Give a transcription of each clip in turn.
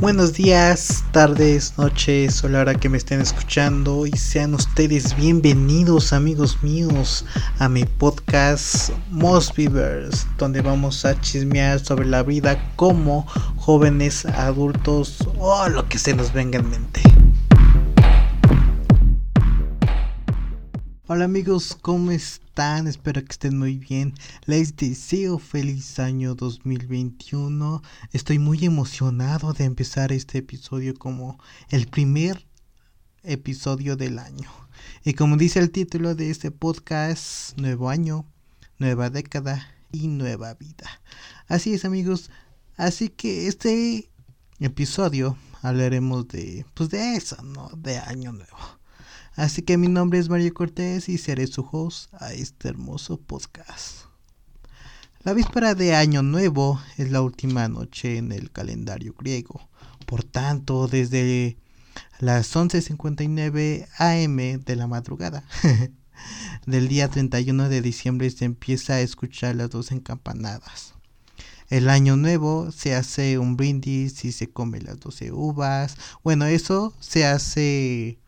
Buenos días, tardes, noches o la hora que me estén escuchando y sean ustedes bienvenidos amigos míos a mi podcast Most Beavers donde vamos a chismear sobre la vida como jóvenes, adultos o lo que se nos venga en mente. Hola amigos, ¿cómo están? Espero que estén muy bien. Les deseo feliz año 2021. Estoy muy emocionado de empezar este episodio como el primer episodio del año. Y como dice el título de este podcast, nuevo año, nueva década y nueva vida. Así es amigos, así que este episodio hablaremos de, pues de eso, ¿no? De año nuevo. Así que mi nombre es Mario Cortés y seré su host a este hermoso podcast. La víspera de Año Nuevo es la última noche en el calendario griego. Por tanto, desde las 11.59 am de la madrugada del día 31 de diciembre se empieza a escuchar las dos encampanadas. El año nuevo se hace un brindis y se come las 12 uvas. Bueno, eso se hace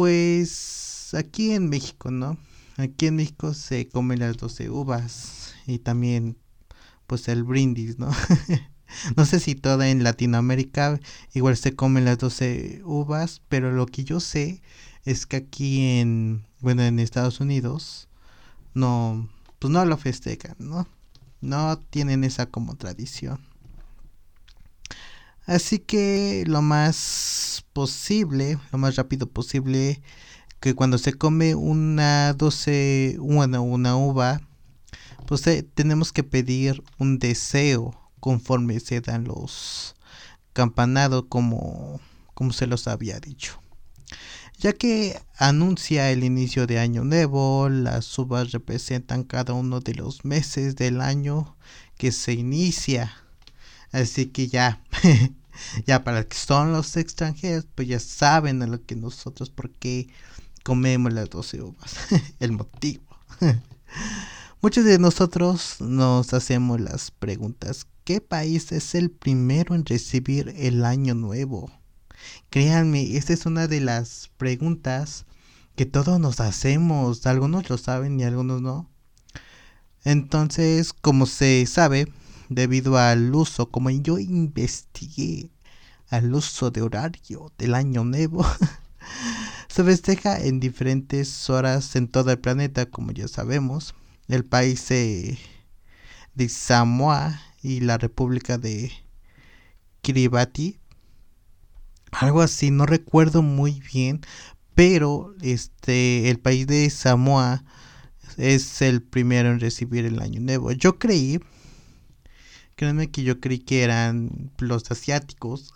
pues aquí en México, ¿no? Aquí en México se comen las 12 uvas y también pues el brindis, ¿no? no sé si toda en Latinoamérica igual se comen las 12 uvas, pero lo que yo sé es que aquí en, bueno, en Estados Unidos no, pues no lo festejan, ¿no? No tienen esa como tradición. Así que lo más posible, lo más rápido posible, que cuando se come una 12, bueno, una uva, pues eh, tenemos que pedir un deseo conforme se dan los campanados como, como se los había dicho. Ya que anuncia el inicio de año nuevo, las uvas representan cada uno de los meses del año que se inicia. Así que ya ya para que son los extranjeros, pues ya saben a lo que nosotros, por qué comemos las 12 uvas, el motivo. Muchos de nosotros nos hacemos las preguntas, ¿qué país es el primero en recibir el año nuevo? Créanme, esta es una de las preguntas que todos nos hacemos, algunos lo saben y algunos no. Entonces, como se sabe, debido al uso, como yo investigué, al uso de horario del año nuevo, se festeja en diferentes horas en todo el planeta, como ya sabemos. El país de Samoa y la República de Kiribati. Algo así, no recuerdo muy bien, pero este el país de Samoa es el primero en recibir el año nuevo. Yo creí Créanme que yo creí que eran los asiáticos.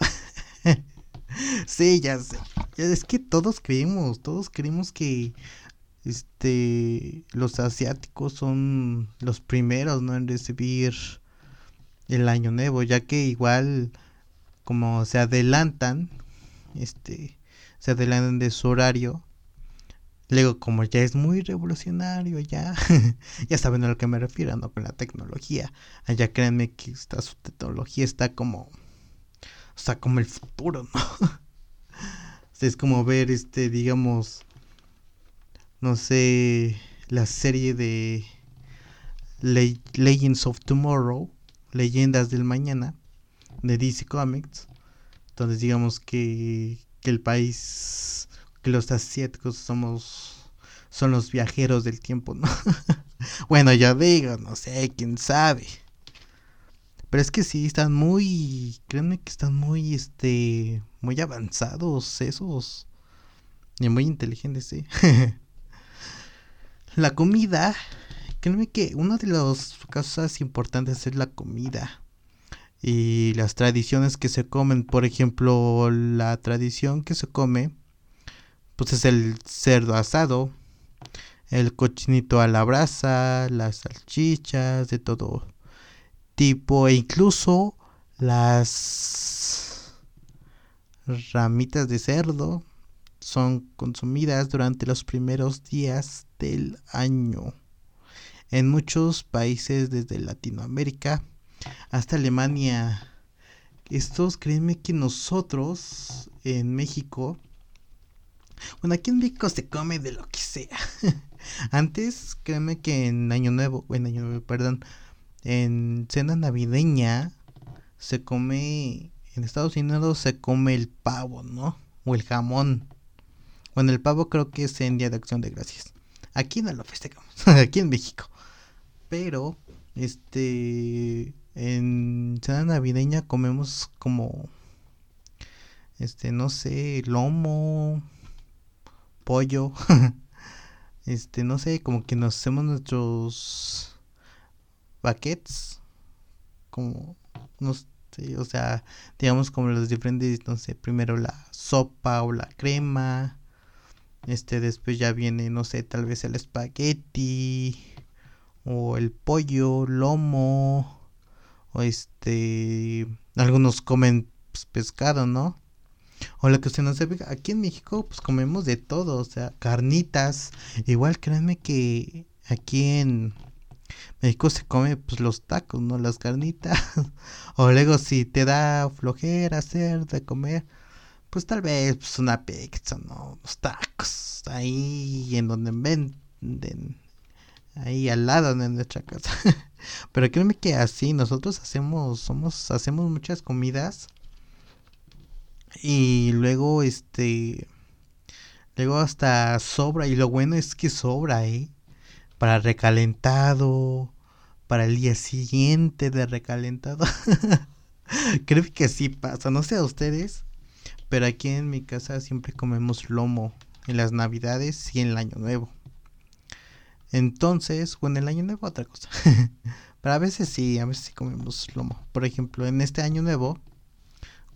sí, ya sé. Es que todos creemos, todos creemos que este los asiáticos son los primeros ¿no? en recibir el año nuevo, ya que igual como se adelantan, este se adelantan de su horario, Luego, como ya es muy revolucionario, ya, ya saben a lo que me refiero, ¿no? Con la tecnología. Allá créanme que esta, su tecnología está como, o sea, como el futuro, ¿no? es como ver, este, digamos, no sé, la serie de Legends of Tomorrow, Leyendas del Mañana, de DC Comics, entonces digamos que, que el país que los asiáticos somos son los viajeros del tiempo, ¿no? bueno, ya digo, no sé, quién sabe. Pero es que sí, están muy, créanme que están muy, este, muy avanzados esos. Y muy inteligentes, sí. la comida, créanme que una de las cosas importantes es la comida. Y las tradiciones que se comen, por ejemplo, la tradición que se come pues es el cerdo asado, el cochinito a la brasa, las salchichas de todo tipo e incluso las ramitas de cerdo son consumidas durante los primeros días del año. En muchos países desde Latinoamérica hasta Alemania estos, créanme que nosotros en México, bueno, aquí en México se come de lo que sea. Antes, créeme que en Año Nuevo, en Año perdón, en cena navideña se come, en Estados Unidos se come el pavo, ¿no? O el jamón. Bueno, el pavo creo que es en Día de Acción de Gracias. Aquí no lo festejamos, aquí en México. Pero, este, en cena navideña comemos como, este, no sé, lomo, pollo, este, no sé, como que nos hacemos nuestros baquets, como, no sé, o sea, digamos como los diferentes, no sé, primero la sopa o la crema, este, después ya viene, no sé, tal vez el espagueti o el pollo, lomo, o este, algunos comen pues, pescado, ¿no? O lo que usted no sabe, aquí en México pues comemos de todo, o sea, carnitas, igual créanme que aquí en México se come pues los tacos, ¿no? Las carnitas. o luego si te da flojera hacer de comer, pues tal vez pues, una pizza, ¿no? Los tacos, ahí en donde venden, ahí al lado de nuestra casa. Pero créeme que así nosotros hacemos, somos, hacemos muchas comidas y luego este, luego hasta sobra y lo bueno es que sobra, ¿eh? Para recalentado, para el día siguiente de recalentado. Creo que sí pasa, no sé a ustedes, pero aquí en mi casa siempre comemos lomo en las navidades y en el año nuevo. Entonces, bueno, el año nuevo otra cosa. pero a veces sí, a veces sí comemos lomo. Por ejemplo, en este año nuevo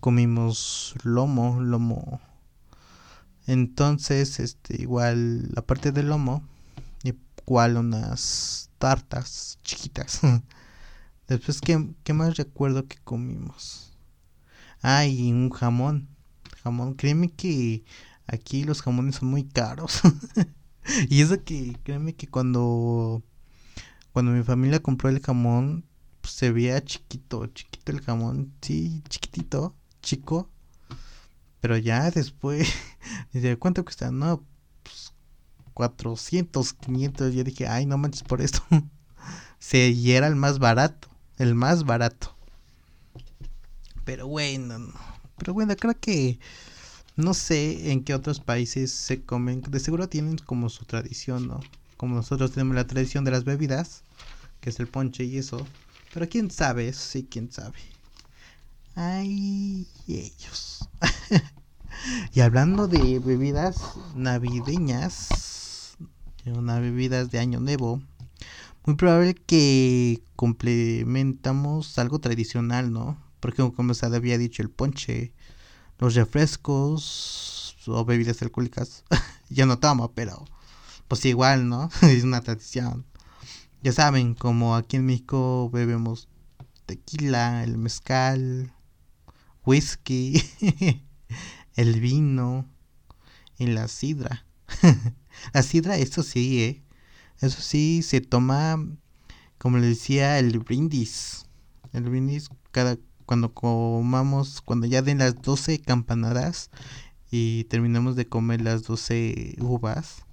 comimos lomo, lomo. Entonces, este, igual, aparte del lomo, igual unas tartas chiquitas. Después, ¿qué, ¿qué más recuerdo que comimos? Ah, y un jamón jamón. Créeme que aquí los jamones son muy caros. y eso que, créeme que cuando, cuando mi familia compró el jamón, pues, se veía chiquito, chiquito el jamón. Sí, chiquitito, chico. Pero ya después, ¿cuánto cuesta? No, pues 400, 500. Yo dije, ay, no manches por esto. se, y era el más barato, el más barato. Pero bueno, no pero bueno, creo que no sé en qué otros países se comen. De seguro tienen como su tradición, ¿no? Como nosotros tenemos la tradición de las bebidas, que es el ponche y eso. Pero quién sabe, sí, quién sabe. Ay, ellos. y hablando de bebidas navideñas, una bebidas de año nuevo, muy probable que complementamos algo tradicional, ¿no? Porque como se había dicho, el ponche, los refrescos o bebidas alcohólicas, yo no tomo, pero pues igual, ¿no? es una tradición. Ya saben, como aquí en México bebemos tequila, el mezcal, whisky, el vino y la sidra. la sidra, eso sí, ¿eh? Eso sí, se toma, como le decía, el brindis. El brindis cada cuando comamos, cuando ya den las 12 campanadas y terminamos de comer las 12 uvas,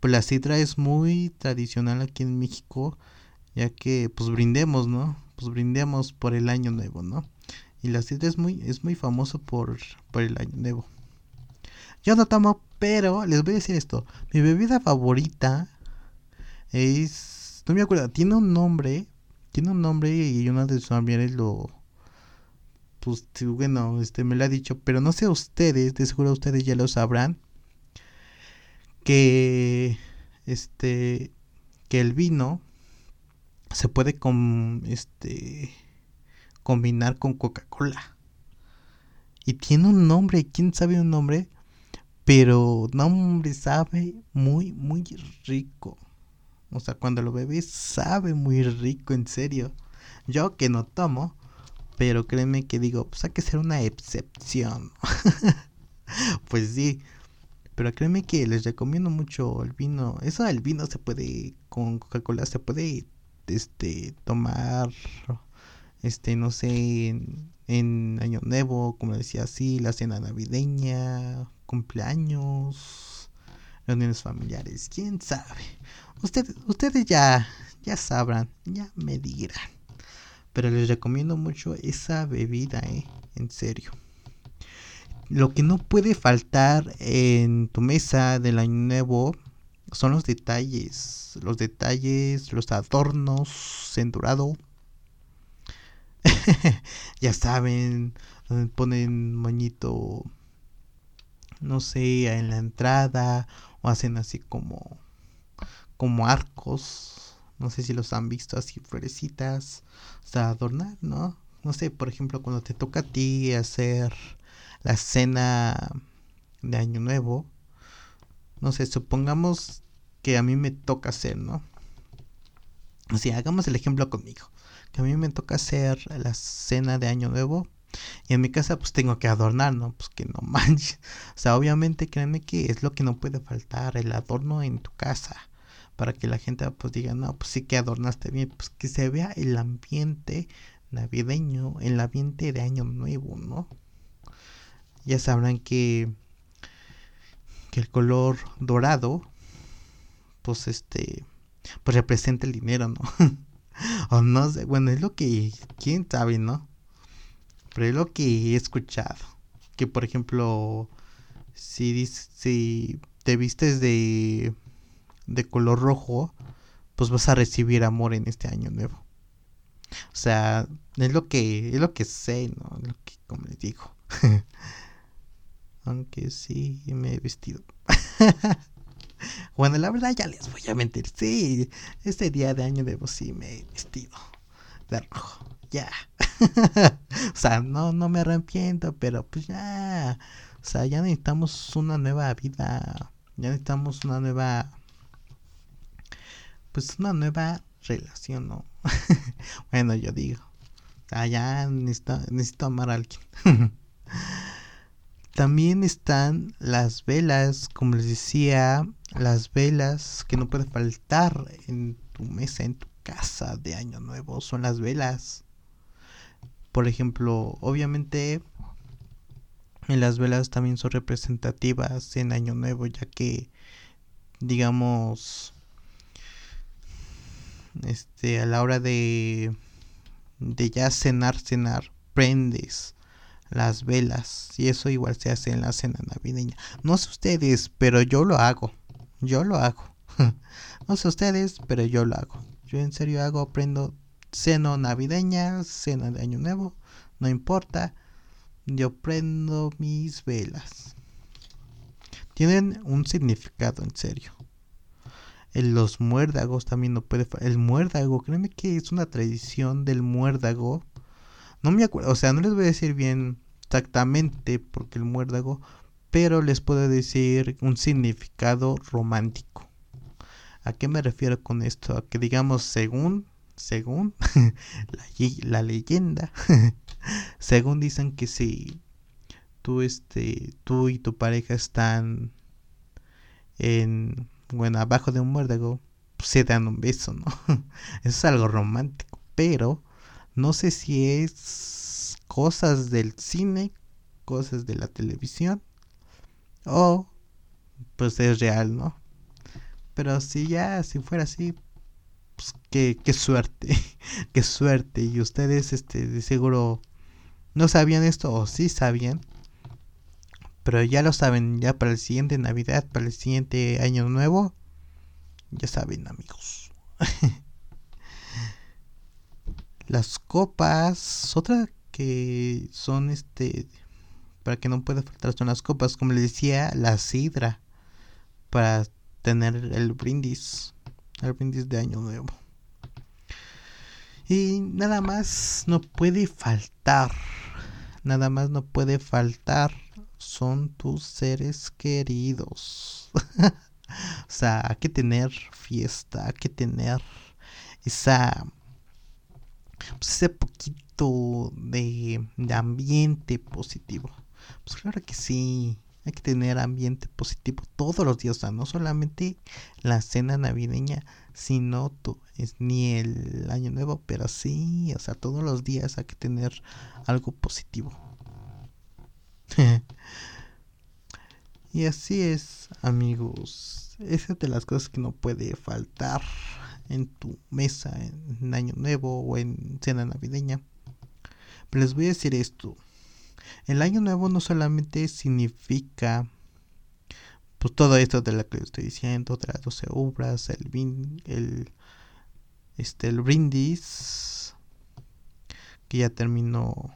pues la sidra es muy tradicional aquí en México, ya que pues brindemos, ¿no? Pues brindemos por el año nuevo, ¿no? Y la sidra es muy, es muy famoso por, por el año nuevo. Yo no tomo, pero les voy a decir esto. Mi bebida favorita es... No me acuerdo, tiene un nombre. Tiene un nombre y una de sus familiares lo, pues bueno, este me lo ha dicho, pero no sé ustedes, de seguro ustedes ya lo sabrán, que este que el vino se puede con este combinar con Coca-Cola. Y tiene un nombre, quién sabe un nombre, pero nombre sabe muy muy rico. O sea, cuando lo bebes sabe muy rico, en serio. Yo que no tomo, pero créeme que digo, pues hay que ser una excepción. pues sí. Pero créeme que les recomiendo mucho el vino. Eso del vino se puede, con Coca-Cola se puede este tomar este, no sé, en, Año Nuevo, como decía así, la cena navideña, cumpleaños, reuniones familiares, quién sabe. Ustedes, ustedes ya, ya sabrán, ya me dirán. Pero les recomiendo mucho esa bebida, eh, en serio. Lo que no puede faltar en tu mesa del año nuevo son los detalles. Los detalles, los adornos en. ya saben, ponen moñito, no sé, en la entrada o hacen así como como arcos. No sé si los han visto así florecitas. Sea, adornar, ¿no? No sé, por ejemplo, cuando te toca a ti hacer la cena de Año Nuevo, no sé, supongamos que a mí me toca hacer, ¿no? O sea, hagamos el ejemplo conmigo. Que a mí me toca hacer la cena de Año Nuevo. Y en mi casa pues tengo que adornar, ¿no? Pues que no manches. O sea, obviamente créanme que es lo que no puede faltar, el adorno en tu casa. Para que la gente pues diga, no, pues sí que adornaste bien. Pues que se vea el ambiente navideño, el ambiente de Año Nuevo, ¿no? ya sabrán que, que el color dorado, pues este, pues representa el dinero, ¿no? o no sé, bueno, es lo que, quién sabe, ¿no? Pero es lo que he escuchado. Que por ejemplo, si, si te vistes de, de color rojo, pues vas a recibir amor en este año nuevo. O sea, es lo que, es lo que sé, ¿no? Lo que, como les digo. Aunque sí me he vestido. bueno, la verdad ya les voy a mentir. Sí, este día de año debo sí me he vestido de rojo. Ya. o sea, no, no me arrepiento, pero pues ya. O sea, ya necesitamos una nueva vida. Ya necesitamos una nueva. Pues una nueva relación, ¿no? bueno, yo digo. Sea, ya necesito, necesito amar a alguien. También están las velas, como les decía, las velas que no puede faltar en tu mesa, en tu casa de Año Nuevo, son las velas. Por ejemplo, obviamente las velas también son representativas en Año Nuevo, ya que, digamos, este, a la hora de, de ya cenar, cenar, prendes las velas. Y eso igual se hace en la cena navideña. No sé ustedes, pero yo lo hago. Yo lo hago. no sé ustedes, pero yo lo hago. Yo en serio hago, prendo cena navideña, cena de año nuevo. No importa. Yo prendo mis velas. Tienen un significado en serio. En los muérdagos también no puede El muérdago, créeme que es una tradición del muérdago no me acuerdo, o sea, no les voy a decir bien exactamente porque el muérdago, pero les puedo decir un significado romántico. ¿A qué me refiero con esto? A que digamos, según, según la, leyenda, según dicen que si tú, este, tú y tu pareja están en, bueno, abajo de un muérdago, pues se dan un beso, ¿no? Eso es algo romántico, pero no sé si es cosas del cine, cosas de la televisión o pues es real, ¿no? Pero si ya, si fuera así, pues qué, qué suerte, qué suerte. Y ustedes, este, de seguro no sabían esto o sí sabían. Pero ya lo saben, ya para el siguiente Navidad, para el siguiente Año Nuevo, ya saben amigos. Las copas, otra que son este, para que no pueda faltar son las copas, como les decía, la sidra, para tener el brindis, el brindis de año nuevo. Y nada más no puede faltar, nada más no puede faltar, son tus seres queridos. o sea, hay que tener fiesta, hay que tener esa pues, ese poquito de, ambiente positivo. Pues claro que sí, hay que tener ambiente positivo todos los días, o sea, no solamente la cena navideña, si no es ni el año nuevo, pero sí, o sea, todos los días hay que tener algo positivo. y así es, amigos. Esa es de las cosas que no puede faltar en tu mesa en año nuevo o en cena navideña. Pero les voy a decir esto. El año nuevo no solamente significa pues todo esto de lo que estoy diciendo, de las 12 obras, el, el, este, el brindis, que ya terminó,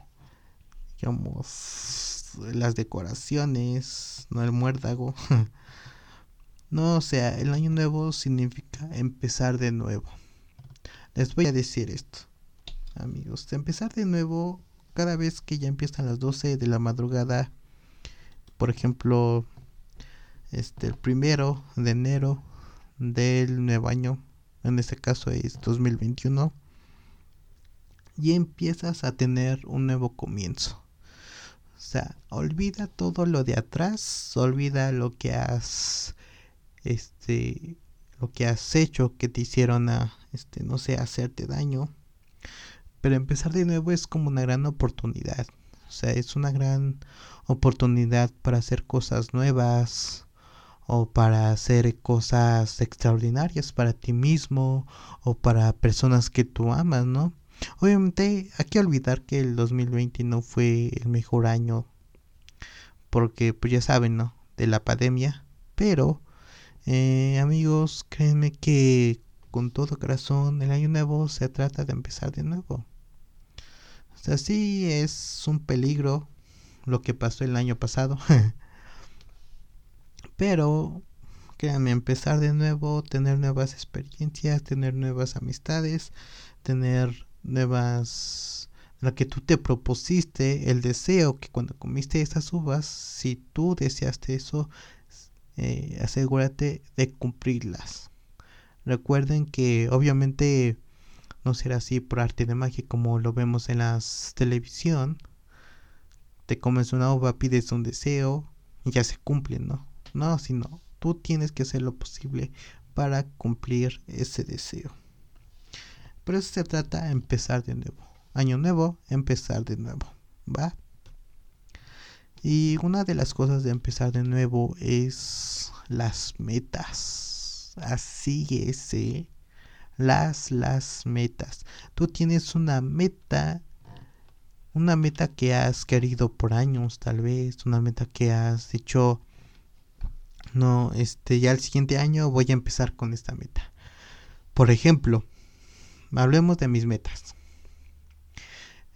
digamos, las decoraciones, no el muérdago. no, o sea, el año nuevo significa empezar de nuevo. Les voy a decir esto, amigos, empezar de nuevo cada vez que ya empiezan las 12 de la madrugada, por ejemplo, este, el primero de enero del nuevo año, en este caso es 2021, y empiezas a tener un nuevo comienzo. O sea, olvida todo lo de atrás, olvida lo que has, este, lo que has hecho que te hicieron a, este, no sé, hacerte daño. Pero empezar de nuevo es como una gran oportunidad. O sea, es una gran oportunidad para hacer cosas nuevas, o para hacer cosas extraordinarias para ti mismo o para personas que tú amas, ¿no? Obviamente hay que olvidar que el 2020 no fue el mejor año porque pues ya saben, ¿no? De la pandemia, pero eh, amigos, créanme que con todo corazón el año nuevo se trata de empezar de nuevo. Sea, sí es un peligro lo que pasó el año pasado. Pero, créanme, empezar de nuevo, tener nuevas experiencias, tener nuevas amistades, tener nuevas... Lo que tú te propusiste, el deseo que cuando comiste esas uvas, si tú deseaste eso, eh, asegúrate de cumplirlas. Recuerden que obviamente no será así por arte de magia como lo vemos en la televisión. Te comes una uva, pides un deseo y ya se cumple, ¿no? No, sino tú tienes que hacer lo posible para cumplir ese deseo. Por eso se trata de empezar de nuevo. Año nuevo, empezar de nuevo. ¿Va? Y una de las cosas de empezar de nuevo es las metas. Así es, ¿eh? Las, las metas. Tú tienes una meta una meta que has querido por años, tal vez, una meta que has dicho, no, este, ya el siguiente año voy a empezar con esta meta. Por ejemplo, hablemos de mis metas.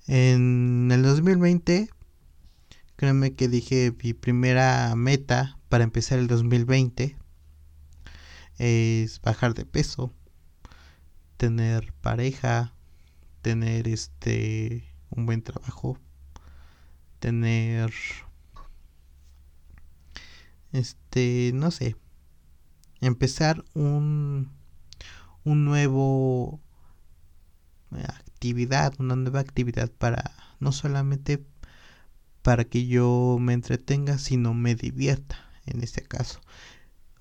En el 2020, créeme que dije mi primera meta para empezar el 2020 es bajar de peso, tener pareja, tener este un buen trabajo, tener este, no sé, empezar un, un nuevo actividad, una nueva actividad para no solamente para que yo me entretenga, sino me divierta en este caso.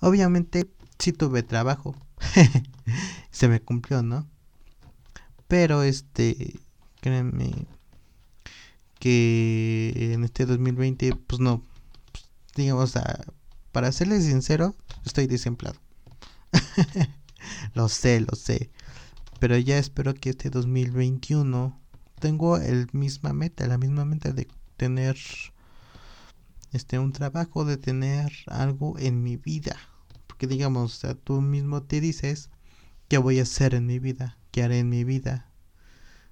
Obviamente si tuve trabajo, se me cumplió, ¿no? Pero este, créanme que en este 2020 pues no digamos para serles sincero, estoy desempleado. lo sé, lo sé. Pero ya espero que este 2021 tengo el misma meta, la misma meta de tener este un trabajo, de tener algo en mi vida. Porque digamos, o tú mismo te dices qué voy a hacer en mi vida, qué haré en mi vida.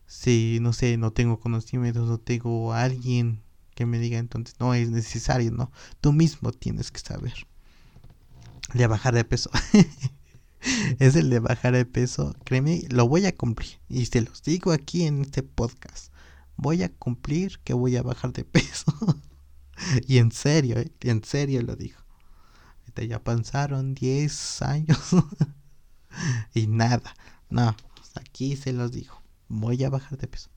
Si no sé, no tengo conocimientos, no tengo a alguien que me diga entonces no es necesario, ¿no? Tú mismo tienes que saber. De bajar de peso. es el de bajar de peso. Créeme, lo voy a cumplir. Y te los digo aquí en este podcast. Voy a cumplir que voy a bajar de peso. y en serio, ¿eh? en serio lo digo. ya pasaron 10 años. y nada. No, aquí se los digo. Voy a bajar de peso.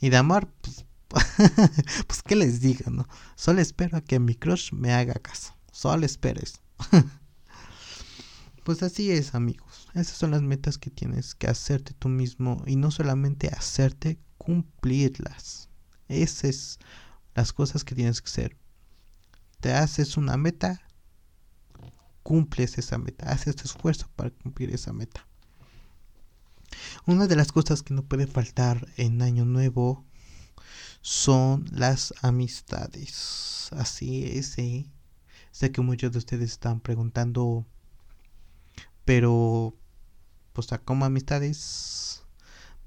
Y de amor, pues pues qué les digo, ¿no? Solo espero a que mi crush me haga caso. Solo espero eso. Pues así es, amigos. Esas son las metas que tienes que hacerte tú mismo y no solamente hacerte, cumplirlas. Esas es las cosas que tienes que hacer. Te haces una meta, cumples esa meta, haces esfuerzo para cumplir esa meta. Una de las cosas que no puede faltar en Año Nuevo son las amistades. Así es. Sé que muchos de ustedes están preguntando, pero, pues, ¿a cómo amistades?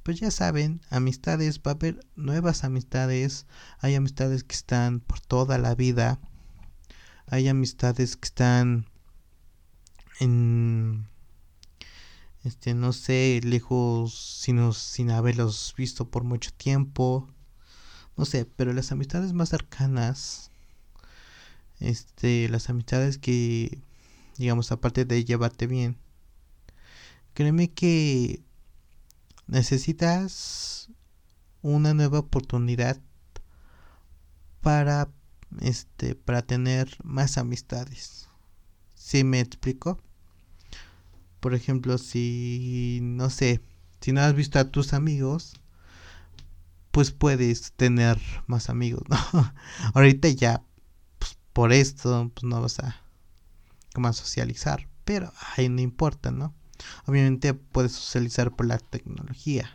Pues ya saben, amistades, va a haber nuevas amistades. Hay amistades que están por toda la vida. Hay amistades que están en este no sé lejos sino sin haberlos visto por mucho tiempo no sé pero las amistades más cercanas este las amistades que digamos aparte de llevarte bien créeme que necesitas una nueva oportunidad para este para tener más amistades ¿Sí me explico? Por ejemplo, si no sé, si no has visto a tus amigos, pues puedes tener más amigos, ¿no? Ahorita ya pues, por esto pues no vas a como a socializar, pero ahí no importa, ¿no? Obviamente puedes socializar por la tecnología.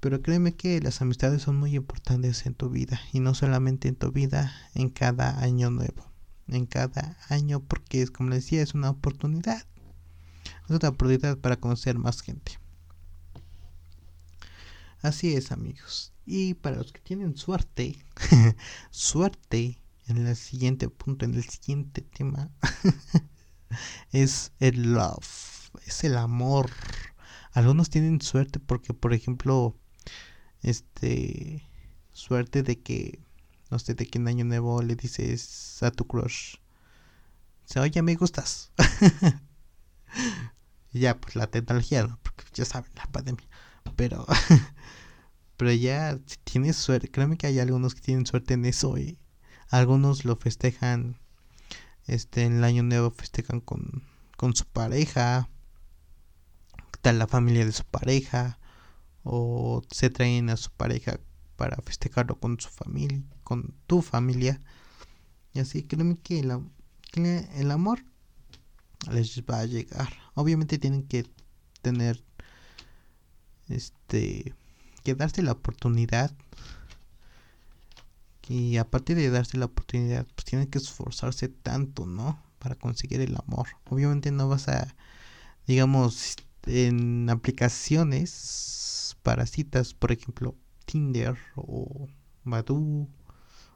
Pero créeme que las amistades son muy importantes en tu vida y no solamente en tu vida, en cada año nuevo en cada año porque es como les decía es una oportunidad. Es una oportunidad para conocer más gente. Así es amigos. Y para los que tienen suerte suerte en el siguiente punto en el siguiente tema es el love es el amor. Algunos tienen suerte porque por ejemplo este suerte de que no sé de qué año nuevo le dices a tu crush, se oye, me gustas. ya, pues la tecnología, ¿no? porque ya saben, la pandemia. Pero, pero ya, si tienes suerte, créeme que hay algunos que tienen suerte en eso y algunos lo festejan, este, en el año nuevo festejan con, con su pareja, tal la familia de su pareja, o se traen a su pareja para festejarlo con su familia, tu familia. Y así créeme que el, el amor les va a llegar. Obviamente tienen que tener este que darse la oportunidad y aparte de darse la oportunidad pues tienen que esforzarse tanto no para conseguir el amor obviamente no vas a digamos en aplicaciones para citas por ejemplo Tinder o Badoo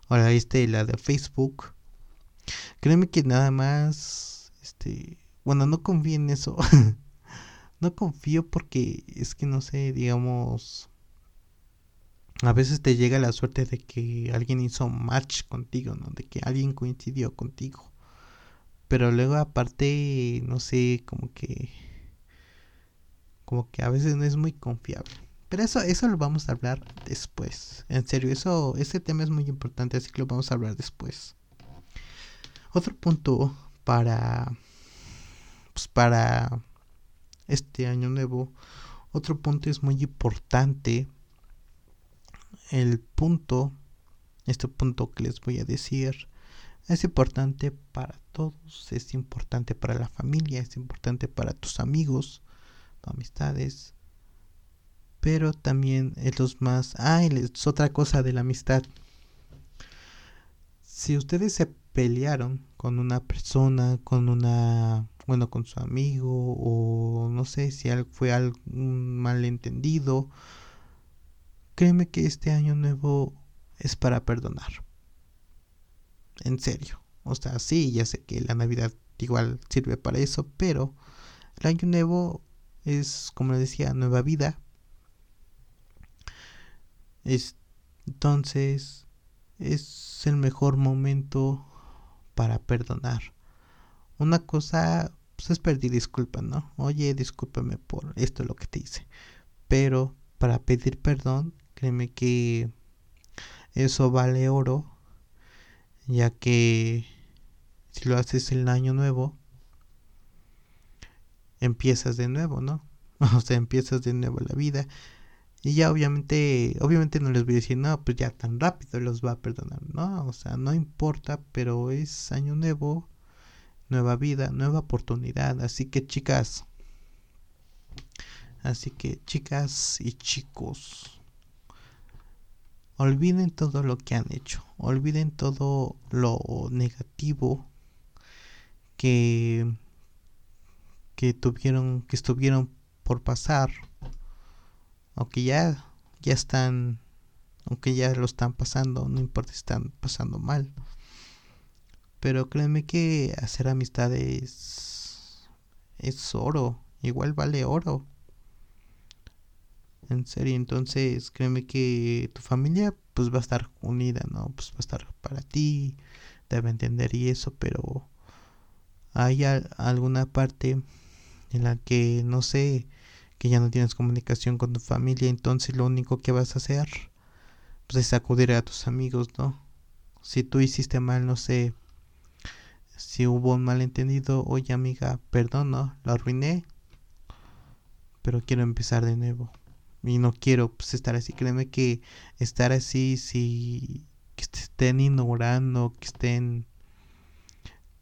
la, este, la de Facebook. Créeme que nada más, este, bueno, no confío en eso. no confío porque es que no sé, digamos, a veces te llega la suerte de que alguien hizo match contigo, ¿no? De que alguien coincidió contigo. Pero luego aparte, no sé, como que como que a veces no es muy confiable. Pero eso, eso lo vamos a hablar después. En serio, eso, ese tema es muy importante, así que lo vamos a hablar después. Otro punto para, pues para este año nuevo, otro punto es muy importante. El punto, este punto que les voy a decir, es importante para todos, es importante para la familia, es importante para tus amigos, amistades, pero también es los más... Ah, es otra cosa de la amistad. Si ustedes se pelearon con una persona, con una... Bueno, con su amigo o no sé si fue algún malentendido, créeme que este año nuevo es para perdonar. En serio. O sea, sí, ya sé que la Navidad igual sirve para eso, pero el año nuevo es, como les decía, nueva vida, entonces, es el mejor momento para perdonar. Una cosa pues, es pedir disculpas, ¿no? Oye, discúlpame por esto lo que te hice. Pero para pedir perdón, créeme que eso vale oro, ya que si lo haces el año nuevo, empiezas de nuevo, ¿no? O sea, empiezas de nuevo la vida. Y ya obviamente, obviamente no les voy a decir, no, pues ya tan rápido los va a perdonar. No, o sea, no importa, pero es año nuevo, nueva vida, nueva oportunidad. Así que chicas, así que chicas y chicos, olviden todo lo que han hecho, olviden todo lo negativo que que tuvieron que estuvieron por pasar aunque ya ya están aunque ya lo están pasando no importa si están pasando mal. Pero créeme que hacer amistades es oro igual vale oro. En serio entonces créeme que tu familia pues va a estar unida no pues va a estar para ti debe entender y eso pero hay alguna parte en la que no sé que ya no tienes comunicación con tu familia entonces lo único que vas a hacer pues es acudir a tus amigos no si tú hiciste mal no sé si hubo un malentendido oye amiga perdón no lo arruiné pero quiero empezar de nuevo y no quiero pues, estar así. Créeme que estar así si que estén ignorando que estén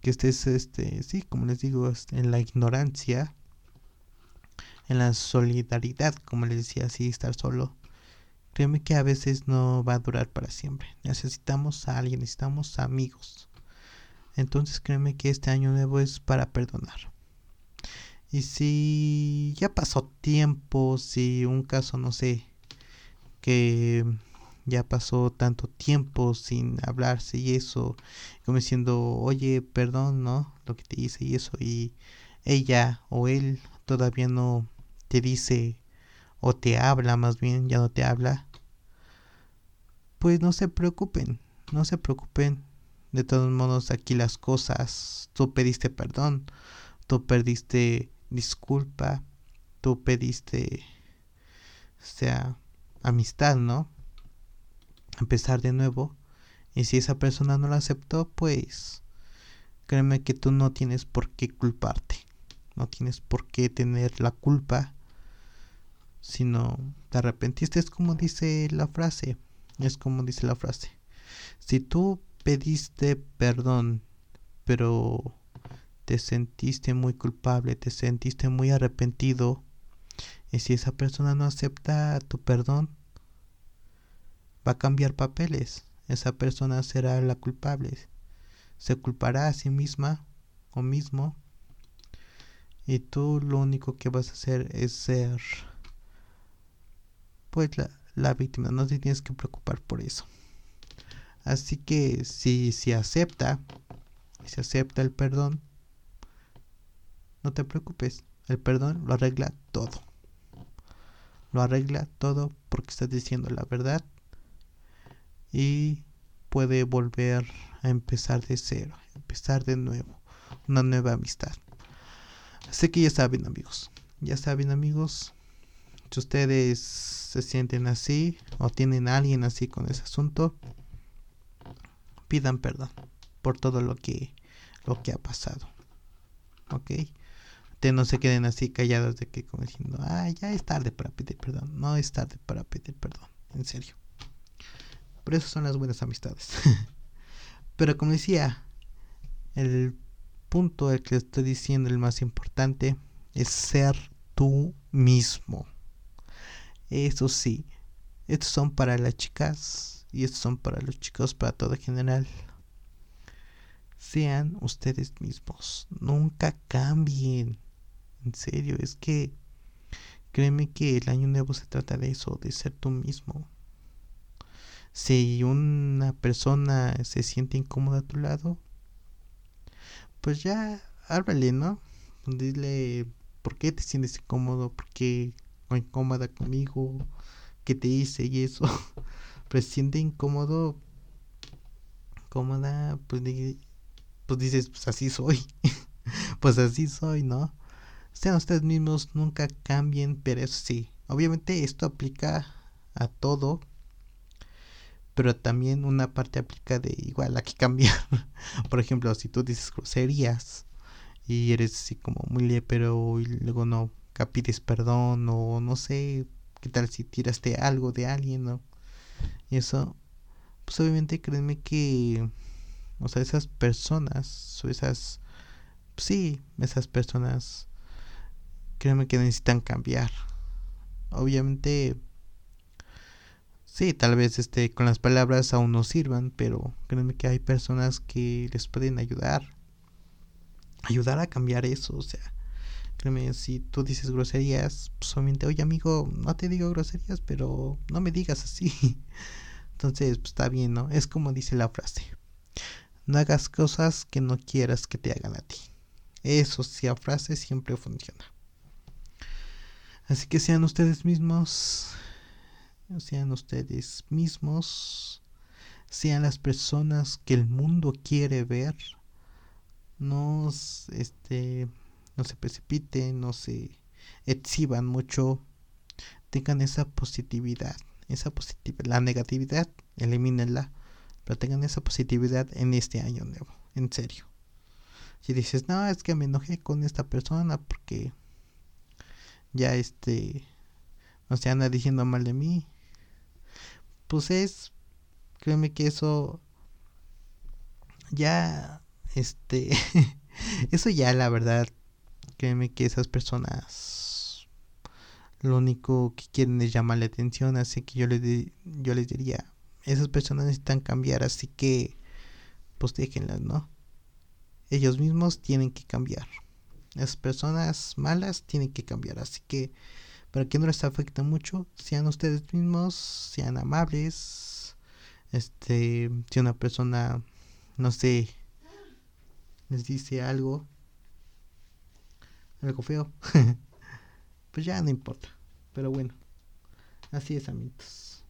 que estés, este, sí, como les digo, en la ignorancia, en la solidaridad, como les decía, así, estar solo. Créeme que a veces no va a durar para siempre. Necesitamos a alguien, necesitamos amigos. Entonces créeme que este año nuevo es para perdonar. Y si ya pasó tiempo, si un caso, no sé, que ya pasó tanto tiempo sin hablarse y eso, como diciendo, oye, perdón, ¿no? Lo que te hice y eso, y ella o él todavía no te dice o te habla, más bien, ya no te habla, pues no se preocupen, no se preocupen. De todos modos, aquí las cosas, tú pediste perdón, tú perdiste disculpa, tú pediste, o sea, amistad, ¿no? empezar de nuevo. Y si esa persona no lo aceptó, pues créeme que tú no tienes por qué culparte. No tienes por qué tener la culpa. Sino te arrepentiste. Es como dice la frase. Es como dice la frase. Si tú pediste perdón, pero te sentiste muy culpable, te sentiste muy arrepentido, y si esa persona no acepta tu perdón, va a cambiar papeles. Esa persona será la culpable. Se culpará a sí misma o mismo. Y tú lo único que vas a hacer es ser pues la, víctima. No te tienes que preocupar por eso. Así que si, si acepta, si acepta el perdón, no te preocupes. El perdón lo arregla todo. Lo arregla todo porque estás diciendo la verdad y puede volver a empezar de cero, empezar de nuevo, una nueva amistad. Así que ya saben amigos, ya saben amigos, si ustedes se sienten así o tienen a alguien así con ese asunto, pidan perdón por todo lo que lo que ha pasado. ¿Ok? Ustedes no se queden así callados de que como diciendo, ah, ya es tarde para pedir perdón. No es tarde para pedir perdón, en serio. Por eso son las buenas amistades. Pero como decía, el punto el que estoy diciendo, el más importante, es ser tú mismo. Eso sí, estos son para las chicas y estos son para los chicos, para todo en general. Sean ustedes mismos, nunca cambien. En serio, es que créeme que el año nuevo se trata de eso, de ser tú mismo. Si una persona se siente incómoda a tu lado, pues ya háblale, ¿no? Dile por qué te sientes incómodo, por qué o incómoda conmigo, qué te hice y eso. Pero si siente incómodo, cómoda, pues, pues dices, pues así soy. pues así soy, ¿no? Sean ustedes mismos, nunca cambien, pero eso sí, obviamente esto aplica a todo, pero también una parte aplica de igual, hay que cambiar. Por ejemplo, si tú dices groserías y eres así como muy pero y luego no pides perdón o no sé qué tal si tiraste algo de alguien no y eso pues obviamente créeme que o sea esas personas o esas sí esas personas créeme que necesitan cambiar obviamente sí, tal vez este, con las palabras aún no sirvan, pero créeme que hay personas que les pueden ayudar. Ayudar a cambiar eso, o sea, créeme, si tú dices groserías, pues obviamente, oye amigo, no te digo groserías, pero no me digas así. Entonces, pues está bien, ¿no? Es como dice la frase. No hagas cosas que no quieras que te hagan a ti. Eso, si a frase siempre funciona. Así que sean ustedes mismos, sean ustedes mismos, sean las personas que el mundo quiere ver. No, este, se precipiten, no se exhiban mucho. Tengan esa positividad, esa positividad, la negatividad, elimínenla, pero tengan esa positividad en este año nuevo, en serio. Si dices, no, es que me enojé con esta persona porque ya este, no se anda diciendo mal de mí, pues es, créeme que eso ya, este, eso ya la verdad, créeme que esas personas lo único que quieren es llamar la atención, así que yo les, yo les diría, esas personas necesitan cambiar, así que pues déjenlas, ¿no? Ellos mismos tienen que cambiar. Las personas malas tienen que cambiar, así que para que no les afecte mucho, sean ustedes mismos, sean amables. Este, si una persona, no sé, les dice algo, algo feo, pues ya no importa. Pero bueno, así es, amigos.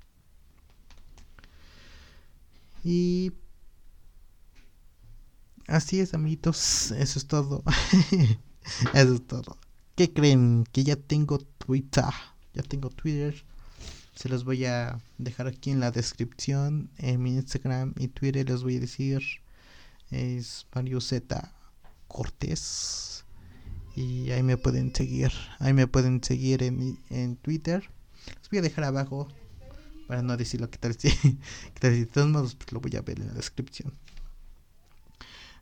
Y así es, amiguitos. Eso es todo. Eso es todo. ¿Qué creen? Que ya tengo Twitter. Ya tengo Twitter. Se los voy a dejar aquí en la descripción. En mi Instagram y Twitter les voy a decir. Es Mario Z Cortés. Y ahí me pueden seguir. Ahí me pueden seguir en, en Twitter. Les voy a dejar abajo. Para no decir lo que tal si. De todos modos, pues lo voy a ver en la descripción.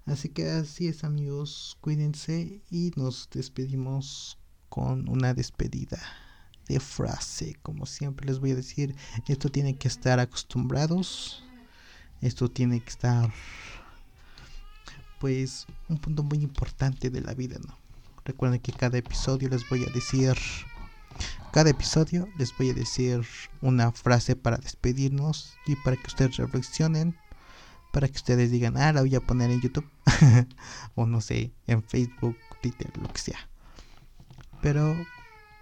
Así que así es amigos, cuídense y nos despedimos con una despedida de frase. Como siempre les voy a decir, esto tiene que estar acostumbrados. Esto tiene que estar pues un punto muy importante de la vida, ¿no? Recuerden que cada episodio les voy a decir cada episodio les voy a decir una frase para despedirnos y para que ustedes reflexionen para que ustedes digan, ah, la voy a poner en YouTube o no sé, en Facebook, Twitter, lo que sea. Pero,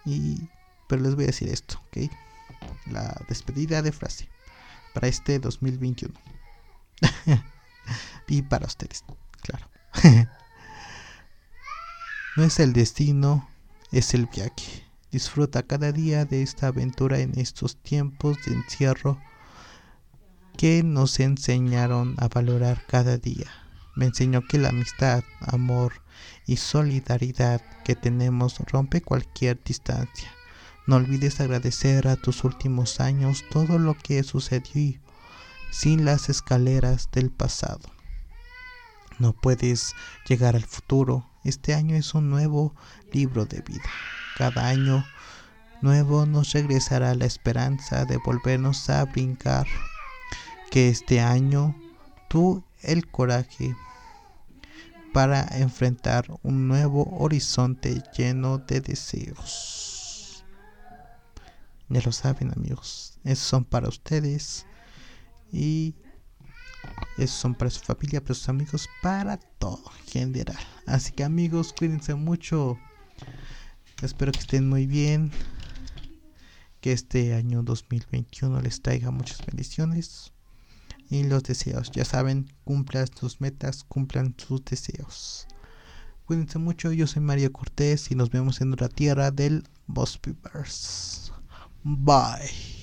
y, pero les voy a decir esto, ¿ok? La despedida de frase para este 2021. y para ustedes, claro. no es el destino, es el viaje. Disfruta cada día de esta aventura en estos tiempos de encierro que nos enseñaron a valorar cada día. Me enseñó que la amistad, amor y solidaridad que tenemos rompe cualquier distancia. No olvides agradecer a tus últimos años todo lo que sucedió sin las escaleras del pasado. No puedes llegar al futuro. Este año es un nuevo libro de vida. Cada año nuevo nos regresará la esperanza de volvernos a brincar que este año tú el coraje para enfrentar un nuevo horizonte lleno de deseos. Ya lo saben amigos, esos son para ustedes y esos son para su familia, para sus amigos, para todo en general. Así que amigos, cuídense mucho. Espero que estén muy bien. Que este año 2021 les traiga muchas bendiciones y los deseos. Ya saben, cumplan sus metas, cumplan sus deseos. Cuídense mucho, yo soy Mario Cortés y nos vemos en otra tierra del Boss Bye.